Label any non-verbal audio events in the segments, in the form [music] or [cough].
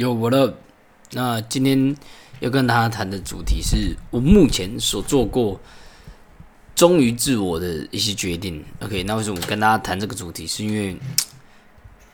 有我的，那今天要跟大家谈的主题是我目前所做过忠于自我的一些决定。OK，那为什么跟大家谈这个主题？是因为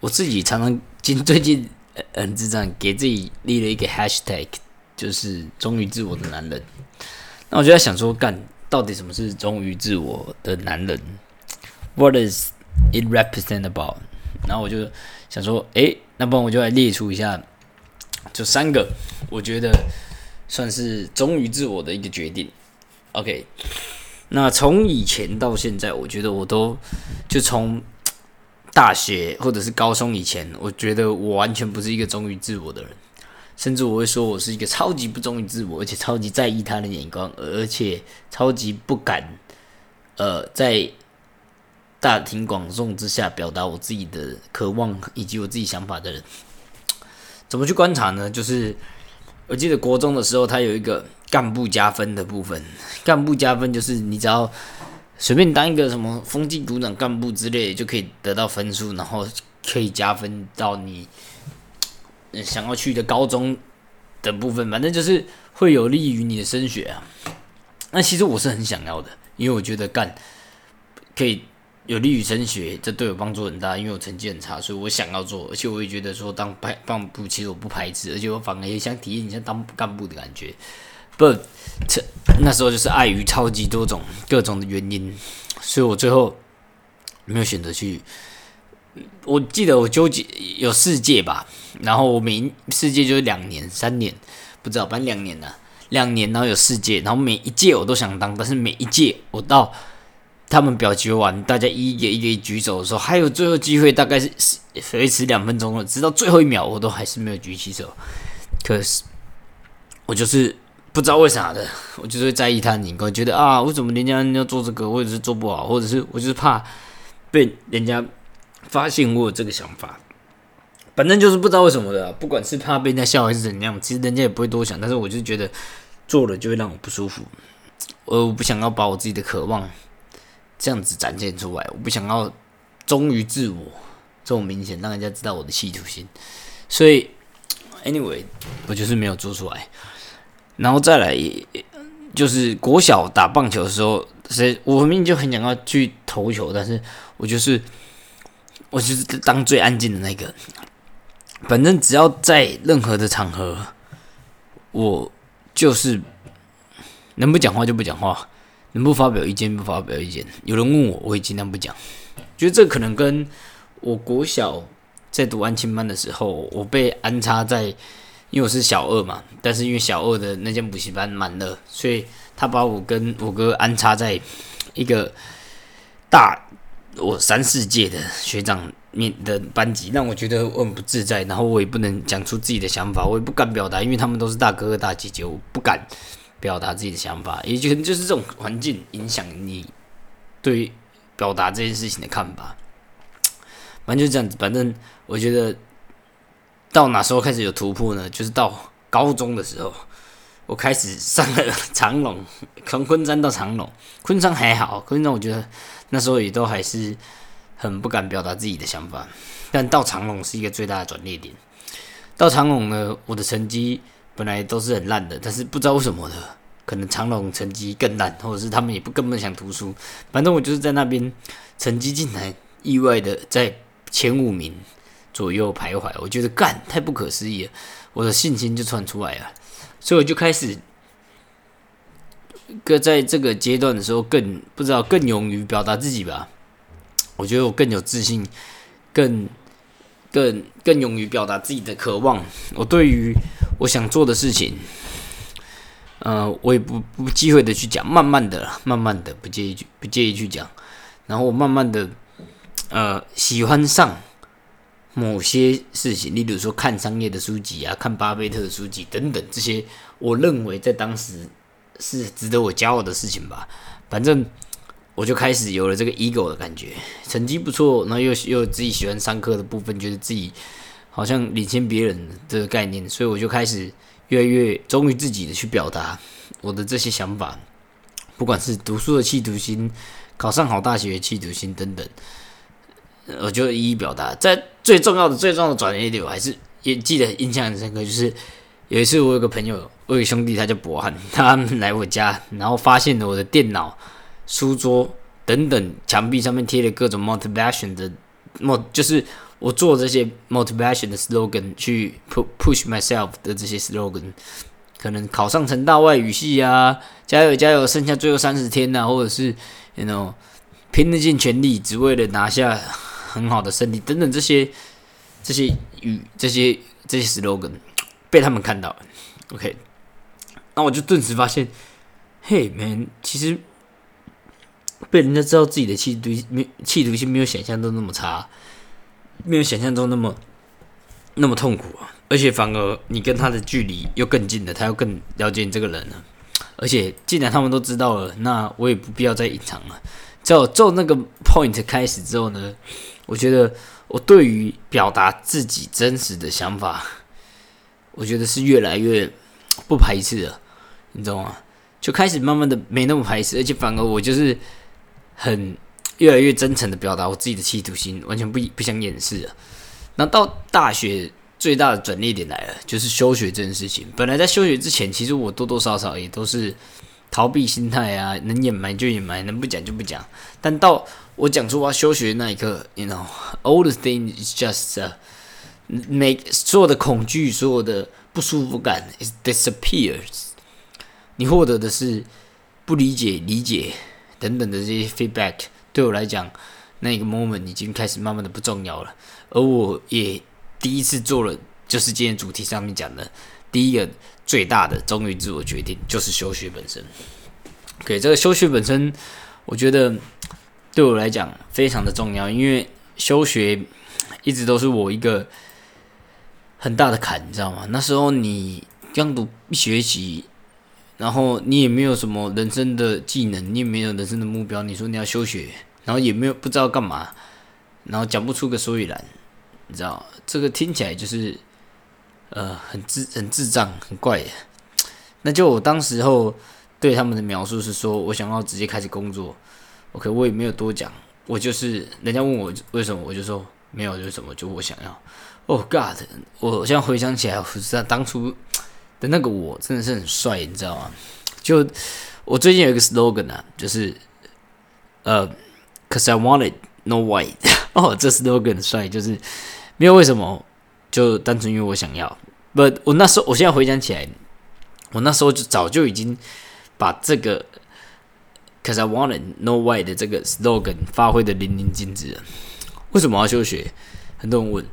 我自己常常今最近很智障，给自己立了一个 Hashtag，就是忠于自我的男人。那我就在想说，干到底什么是忠于自我的男人？What is it represent about？然后我就想说，诶，那不然我就来列出一下。就三个，我觉得算是忠于自我的一个决定。OK，那从以前到现在，我觉得我都就从大学或者是高中以前，我觉得我完全不是一个忠于自我的人，甚至我会说我是一个超级不忠于自我，而且超级在意他的眼光，而且超级不敢呃在大庭广众之下表达我自己的渴望以及我自己想法的人。怎么去观察呢？就是我记得国中的时候，他有一个干部加分的部分。干部加分就是你只要随便当一个什么风纪股长干部之类，就可以得到分数，然后可以加分到你想要去的高中的部分。反正就是会有利于你的升学啊。那其实我是很想要的，因为我觉得干可以。有利于升学，这对我帮助很大，因为我成绩很差，所以我想要做，而且我也觉得说当班干部其实我不排斥，而且我反而也想体验一下当干部的感觉。不，这那时候就是碍于超级多种各种的原因，所以我最后没有选择去。我记得我纠结有四届吧，然后我每四届就是两年、三年，不知道，反正两年了，两年，然后有四届，然后每一届我都想当，但是每一届我到。他们表决完，大家一个一个举手的时候，还有最后机会，大概是维持两分钟了。直到最后一秒，我都还是没有举起手。可是我就是不知道为啥的，我就是会在意他眼光，觉得啊，为什么人家要做这个，或者是做不好，或者是我就是怕被人家发现我有这个想法。反正就是不知道为什么的，不管是怕被人家笑还是怎样，其实人家也不会多想。但是我就觉得做了就会让我不舒服，我不想要把我自己的渴望。这样子展现出来，我不想要忠于自我，这种明显让人家知道我的企图心，所以，anyway，我就是没有做出来。然后再来，就是国小打棒球的时候，所以我明明就很想要去投球，但是我就是我就是当最安静的那个，反正只要在任何的场合，我就是能不讲话就不讲话。能不发表意见不发表意见，有人问我，我会尽量不讲。觉得这可能跟我国小在读安亲班的时候，我被安插在，因为我是小二嘛，但是因为小二的那间补习班满了，所以他把我跟我哥安插在一个大我三四届的学长面的班级，让我觉得我很不自在，然后我也不能讲出自己的想法，我也不敢表达，因为他们都是大哥哥大姐姐，我不敢。表达自己的想法，也就就是这种环境影响你对表达这件事情的看法。反正就这样子，反正我觉得到哪时候开始有突破呢？就是到高中的时候，我开始上了长隆，从昆山到长隆，昆山还好，昆山我觉得那时候也都还是很不敢表达自己的想法。但到长隆是一个最大的转捩点。到长隆呢，我的成绩。本来都是很烂的，但是不知道为什么的，可能长隆成绩更烂，或者是他们也不根本想读书。反正我就是在那边成绩进来，意外的在前五名左右徘徊。我觉得干太不可思议了，我的信心就窜出来了，所以我就开始，个在这个阶段的时候更不知道更勇于表达自己吧。我觉得我更有自信，更。更更勇于表达自己的渴望。我对于我想做的事情，呃，我也不不忌讳的去讲，慢慢的，慢慢的，不介意去不介意去讲。然后我慢慢的，呃，喜欢上某些事情，例如说看商业的书籍啊，看巴菲特的书籍等等，这些我认为在当时是值得我骄傲的事情吧。反正。我就开始有了这个 ego 的感觉，成绩不错，然后又又自己喜欢上课的部分，觉得自己好像领先别人这个概念，所以我就开始越来越忠于自己的去表达我的这些想法，不管是读书的企图心，考上好大学的企图心等等，我就一一表达。在最重要的、最重要的转折点，我还是也记得印象很深刻，就是有一次我有个朋友，我有个兄弟，他叫博翰，他来我家，然后发现了我的电脑、书桌等等墙壁上面贴了各种 motivation 的 mo，就是我做这些 motivation 的 slogan 去 push myself 的这些 slogan，可能考上成大外语系啊，加油加油，剩下最后三十天呐，或者是 you know 拼得尽全力，只为了拿下很好的胜利等等这些。这些语、这些这些 slogan 被他们看到，OK，那我就顿时发现，嘿，man，其实被人家知道自己的气度没气度性没有想象中那么差，没有想象中那么那么痛苦啊，而且反而你跟他的距离又更近了，他又更了解你这个人了，而且既然他们都知道了，那我也不必要再隐藏了。就就那个 point 开始之后呢，我觉得。我对于表达自己真实的想法，我觉得是越来越不排斥了，你知道吗？就开始慢慢的没那么排斥，而且反而我就是很越来越真诚的表达我自己的企图心，完全不不想掩饰了。那到大学最大的转捩点来了，就是休学这件事情。本来在休学之前，其实我多多少少也都是。逃避心态啊，能掩埋就掩埋，能不讲就不讲。但到我讲出我要休学那一刻，you know，all the thing is just，每所有的恐惧，所有的不舒服感，is disappears。你获得的是不理解、理解等等的这些 feedback，对我来讲，那个 moment 已经开始慢慢的不重要了。而我也第一次做了，就是今天主题上面讲的第一个。最大的忠于自我决定就是休学本身。OK，这个休学本身，我觉得对我来讲非常的重要，因为休学一直都是我一个很大的坎，你知道吗？那时候你刚读一学期，然后你也没有什么人生的技能，你也没有人生的目标，你说你要休学，然后也没有不知道干嘛，然后讲不出个所以然，你知道这个听起来就是。呃，很智很智障，很怪的。那就我当时候对他们的描述是说，我想要直接开始工作。OK，我也没有多讲，我就是人家问我为什么，我就说没有，就是什么，就我想要。Oh God！我现在回想起来，我知道当初的那个我真的是很帅，你知道吗？就我最近有一个 slogan 啊，就是呃，Cause I wanted no white。[laughs] 哦，这 slogan 很帅，就是没有为什么。就单纯因为我想要，不，我那时候，我现在回想起来，我那时候就早就已经把这个 “cause I wanted no why” 的这个 slogan 发挥的淋漓尽致了。为什么要休学？很多人问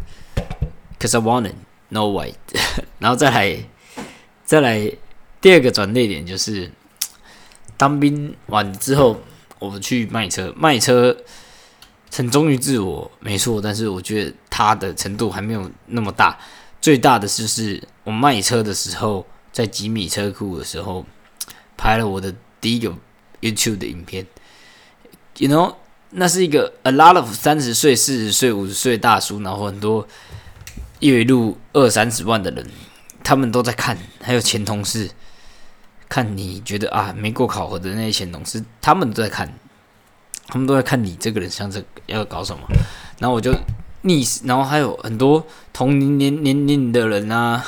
，“cause I wanted no why”。[laughs] 然后再来，再来第二个转捩点就是当兵完之后，我去卖车，卖车。很忠于自我，没错，但是我觉得他的程度还没有那么大。最大的就是我卖车的时候，在吉米车库的时候，拍了我的第一个 YouTube 的影片。You know，那是一个 a lot of 三十岁、四十岁、五十岁大叔，然后很多月入二三十万的人，他们都在看，还有前同事，看你觉得啊没过考核的那些前同事，他们都在看。他们都在看你这个人像这要搞什么，然后我就逆，然后还有很多同龄年年龄的人啊，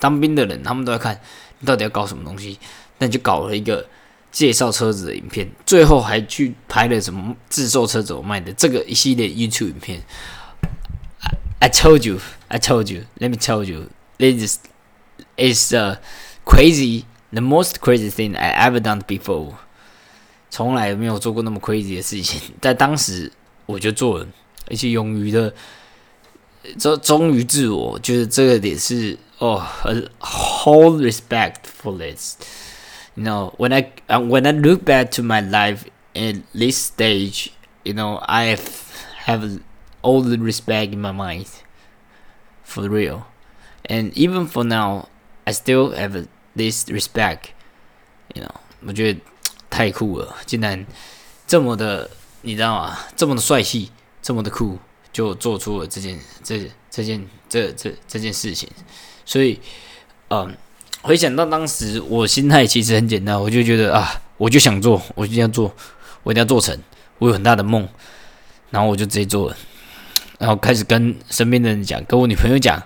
当兵的人，他们都在看你到底要搞什么东西。那你就搞了一个介绍车子的影片，最后还去拍了什么自售车怎么卖的这个一系列 YouTube 影片。I told you, I told you, let me tell you, this is a crazy, the most crazy thing I ever done before. 从来没有做过那么 crazy 的事情，在当时我就做了，而且勇于的，忠忠于自我，就是这个点是哦，whole [laughs] respect for this。You know, when I when I look back to my life in this stage, you know, I have all the respect in my mind for real, and even for now, I still have this respect. You know，我觉得。太酷了！竟然这么的，你知道吗？这么的帅气，这么的酷，就做出了这件、这、这件、这、这这件事情。所以，嗯，回想到当时，我心态其实很简单，我就觉得啊，我就想做，我就要做，我一定要做成。我有很大的梦，然后我就直接做了，然后开始跟身边的人讲，跟我女朋友讲，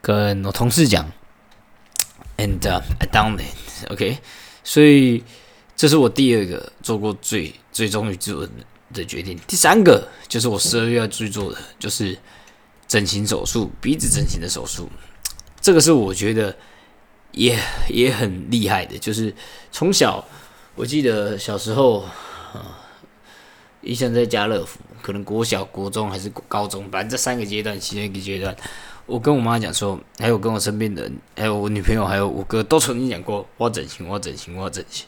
跟我同事讲，and I done it。OK，所以这是我第二个做过最最忠于自我的决定。第三个就是我十二月要去做的，就是整形手术，鼻子整形的手术。这个是我觉得也也很厉害的，就是从小我记得小时候啊。以前在家乐福，可能国小、国中还是高中，反正这三个阶段其中一个阶段，我跟我妈讲说，还有跟我身边的人，还有我女朋友，还有我哥，都曾经讲过，我要整形，我要整形，我要整形。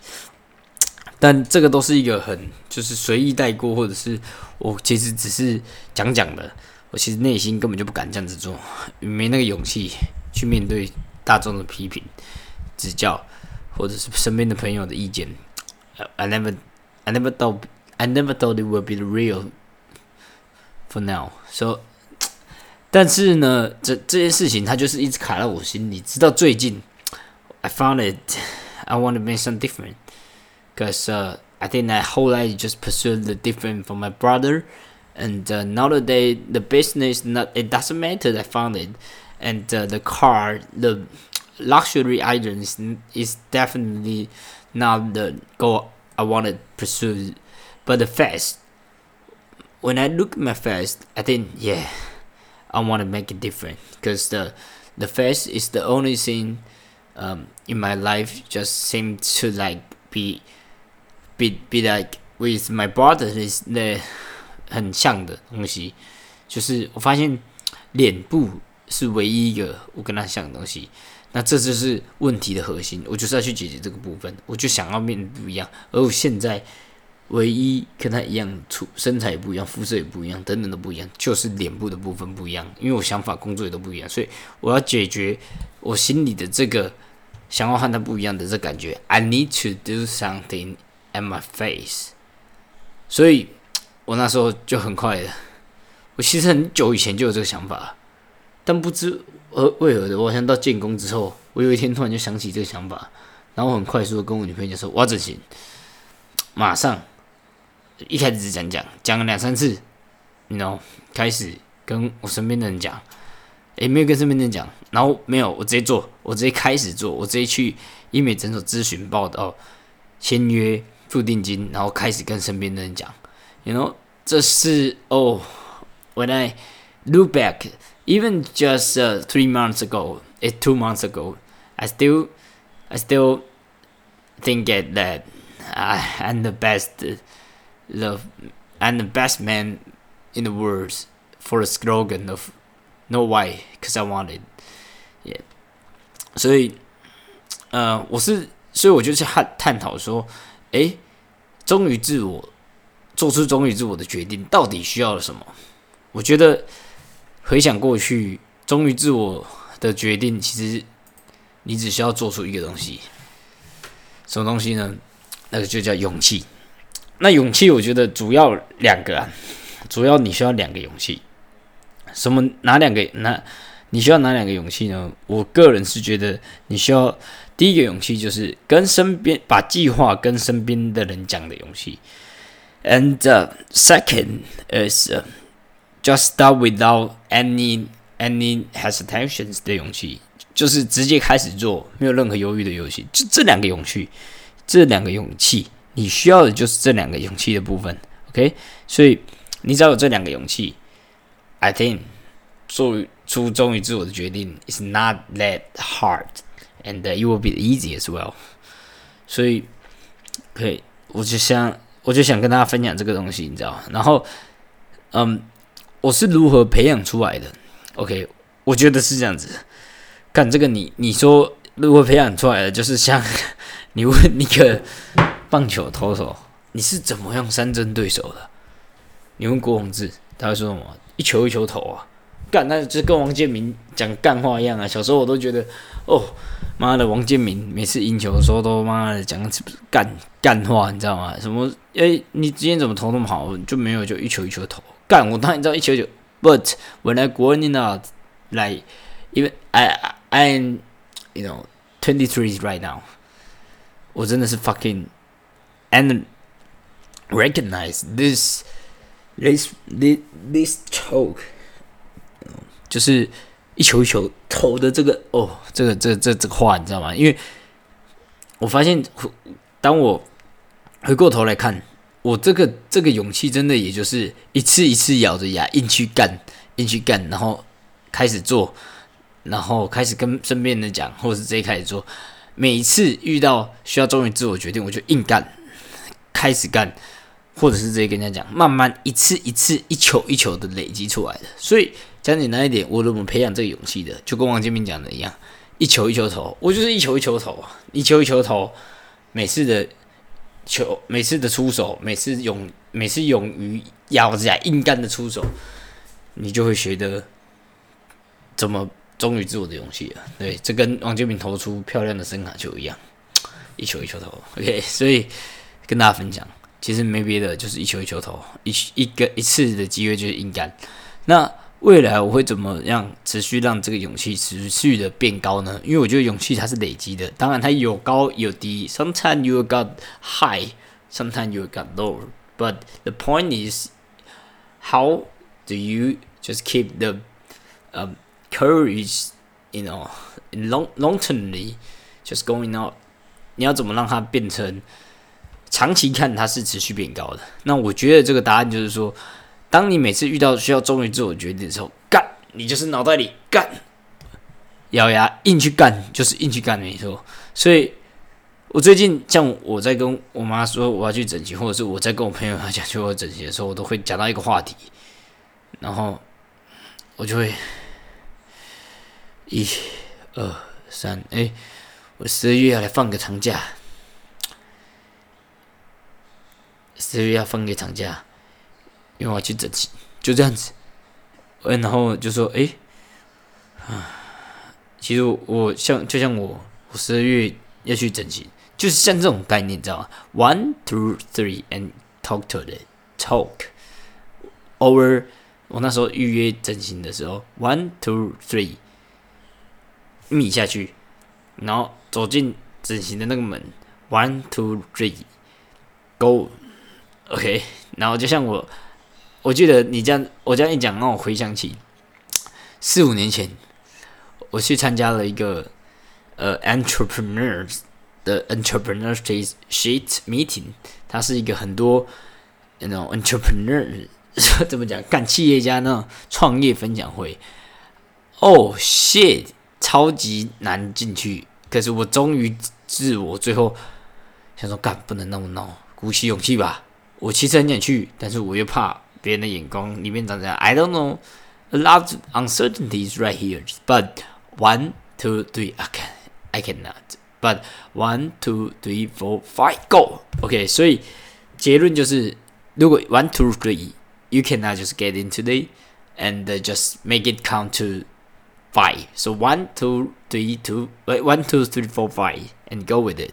但这个都是一个很就是随意带过，或者是我其实只是讲讲的，我其实内心根本就不敢这样子做，没那个勇气去面对大众的批评、指教，或者是身边的朋友的意见。I never, I never thought. I never thought it would be real for now. So，但是呢，这这件事情它就是一直卡在我心里，直到最近，I found it. I want to make some different, because uh, I think that whole life just pursued the different from my brother, and uh, nowadays the business not it doesn't matter. I found it, and uh, the car, the luxury items is definitely not the goal I want to pursue but the face, when I look at my face, I think, yeah, I want to make it different because the the face is the only thing um, in my life just seem to like be be be like with my brother is the 很像的东西，就是我发现脸部是唯一一个我跟他像的东西，那这就是问题的核心，我就是要去解决这个部分，我就想要变不一样，而我现在。 唯一跟他一样，出身材也不一样，肤色也不一样，等等都不一样，就是脸部的部分不一样。因为我想法、工作也都不一样，所以我要解决我心里的这个想要和他不一样的这感觉。I need to do something at my face。所以我那时候就很快的，我其实很久以前就有这个想法，但不知呃为何的，我好像到建工之后，我有一天突然就想起这个想法，然后很快速的跟我女朋友就说，我要整形，马上。一开始只讲讲，讲了两三次，然后开始跟我身边的人讲，诶，没有跟身边的人讲，然后没有，我直接做，我直接开始做，我直接去医美诊所咨询报道，签约付定金，然后开始跟身边的人讲，you know，这是哦，when I look back, even just three months ago, it's two months ago, I still, I still think that I am the best. The and the best man in the world for a slogan of no why because I wanted yeah. 所以呃我是所以我就去探探讨说诶忠于自我做出忠于自我的决定到底需要了什么？我觉得回想过去忠于自我的决定其实你只需要做出一个东西。什么东西呢？那个就叫勇气。那勇气，我觉得主要两个啊，主要你需要两个勇气。什么？哪两个？哪？你需要哪两个勇气呢？我个人是觉得你需要第一个勇气，就是跟身边把计划跟身边的人讲的勇气。And second is just start without any any hesitations 的勇气，就是直接开始做，没有任何犹豫的勇气。就这两个勇气，这两个勇气。你需要的就是这两个勇气的部分，OK？所以你只要有这两个勇气，I think 做出忠于自我的决定 is not that hard，and it will be easy as well。所以，可以，我就想，我就想跟大家分享这个东西，你知道吗？然后，嗯，我是如何培养出来的？OK？我觉得是这样子。看这个，你你说如何培养出来的，就是像 [laughs] 你问那个。棒球投手，你是怎么样三针对手的？你问郭宏志，他会说什么？一球一球投啊，干，那就跟王建民讲干话一样啊。小时候我都觉得，哦，妈的，王建民每次赢球的时候都妈的讲干干话，你知道吗？什么？哎，你今天怎么投那么好？就没有就一球一球投干。我当然知道一球一球，But when I growing up, like even I I'm you know twenty three right now，我真的是 fucking。And recognize this this this this choke，就是一球一球投的这个哦，这个这这这个话你知道吗？因为我发现，当我回过头来看，我这个这个勇气真的也就是一次一次咬着牙硬去干，硬去干，然后开始做，然后开始跟身边人讲，或者是直接开始做。每一次遇到需要终于自我决定，我就硬干，开始干，或者是直接跟人家讲，慢慢一次一次一球一球的累积出来的。所以讲简单一点，我怎么培养这个勇气的，就跟王建民讲的一样，一球一球投，我就是一球一球投，一球一球投，每次的球，每次的出手，每次勇，每次勇于咬着牙硬干的出手，你就会学得怎么。忠于自我的勇气啊，对，这跟王建民投出漂亮的声卡球一样，一球一球投，OK，所以跟大家分享，其实没别的，就是一球一球投，一一个一次的机会就是硬干。那未来我会怎么样持续让这个勇气持续的变高呢？因为我觉得勇气它是累积的，当然它有高有低，sometimes you got high，sometimes you got low，but the point is how do you just keep the um Courage, you know, long longtermly just going out. 你要怎么让它变成长期看它是持续变高的？那我觉得这个答案就是说，当你每次遇到需要忠于自我决定的时候，干，你就是脑袋里干，咬牙硬去干，就是硬去干，没错。所以，我最近像我在跟我妈说我要去整形，或者是我在跟我朋友讲去我整形的时候，我都会讲到一个话题，然后我就会。一、二、三，哎，我十二月要来放个长假，十月要放给厂家，因为我要去整形，就这样子。嗯，然后就说，哎，啊，其实我像就像我，我十月要去整形，就是像这种概念，你知道吗？One, two, three, and talk to the talk over。我那时候预约整形的时候，One, two, three。米下去，然后走进整形的那个门，one two, three，go OK，然后就像我，我记得你这样，我这样一讲，让我回想起 [tsk] 四五年前，我去参加了一个呃 entrepreneurs 的 entrepreneurs sheet meeting，它是一个很多那种 entrepreneurs [laughs] 怎么讲干企业家那种创业分享会。Oh shit！超级难进去，可是我终于自我最后想说，干不能那么闹，鼓起勇气吧。我其实很想去，但是我又怕别人的眼光。里面长这样，I don't know a lot of uncertainties right here. But one, two, three, I can, I cannot. But one, two, three, four, five, go. OK，所以结论就是，如果 one, two, three, you cannot just get into it and just make it count to five. So one, two, three, two, wait, one, two, three, four, five, and go with it，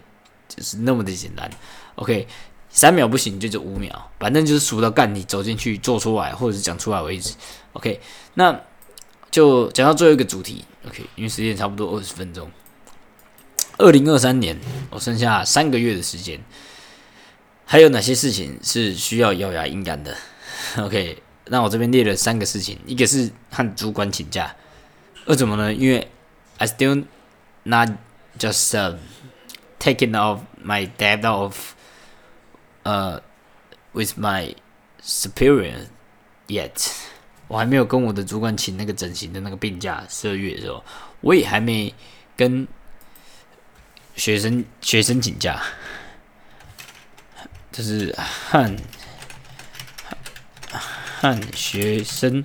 就是那么的简单。OK， 三秒不行就就五秒，反正就是数到干你走进去做出来或者是讲出来为止。OK，那就讲到最后一个主题。OK，因为时间差不多二十分钟。二零二三年，我剩下三个月的时间，还有哪些事情是需要咬牙硬干的？OK，那我这边列了三个事情，一个是和主管请假。为什么呢？因为 I still not just taking off my debt off uh with my superior yet，我还没有跟我的主管请那个整形的那个病假。十二月的时候，我也还没跟学生学生请假，就是和和学生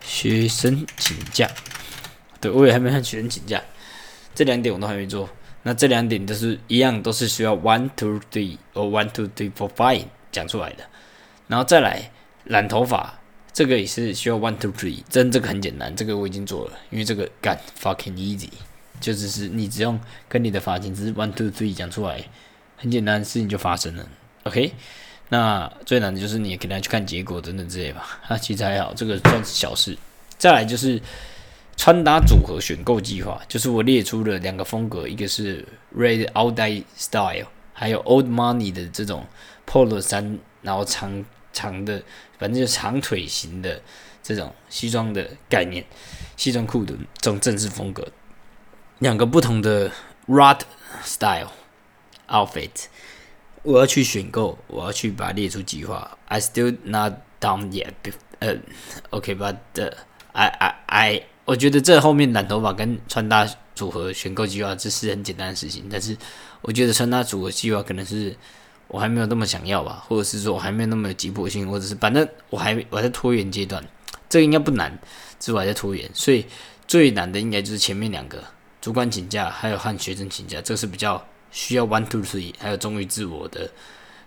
学生请假。对，我也还没向学生请假，这两点我都还没做。那这两点都是一样，都是需要 one two three or one two three four five 讲出来的。然后再来染头发，这个也是需要 one two three。真这个很简单，这个我已经做了，因为这个干 fucking easy，就只是你只用跟你的发型只是 one two three 讲出来，很简单的，事情就发生了。OK，那最难的就是你可能去看结果等等之类吧。啊，其实还好，这个算是小事。再来就是。穿搭组合选购计划，就是我列出了两个风格，一个是 Red All Day Style，还有 Old Money 的这种 Polo 衫，然后长长的，反正就长腿型的这种西装的概念，西装裤的这种正式风格，两个不同的 rod style outfit，我要去选购，我要去把它列出计划。I still not done yet. 呃，OK，but I I I，我觉得这后面染头发跟穿搭组合选购计划这是很简单的事情，但是我觉得穿搭组合计划可能是我还没有那么想要吧，或者是说我还没有那么有急迫性，或者是反正我还我在拖延阶段，这个应该不难，只是我还在拖延，所以最难的应该就是前面两个主管请假，还有和学生请假，这是比较需要 one two three，还有忠于自我的。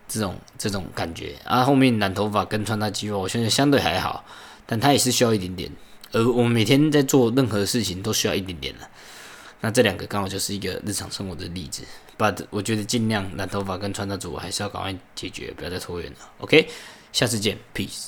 这种这种感觉，啊，后面染头发跟穿搭计划，我现在相对还好，但它也是需要一点点。而我们每天在做任何事情都需要一点点的。那这两个刚好就是一个日常生活的例子。But 我觉得尽量染头发跟穿搭组还是要赶快解决，不要再拖延了。OK，下次见，Peace。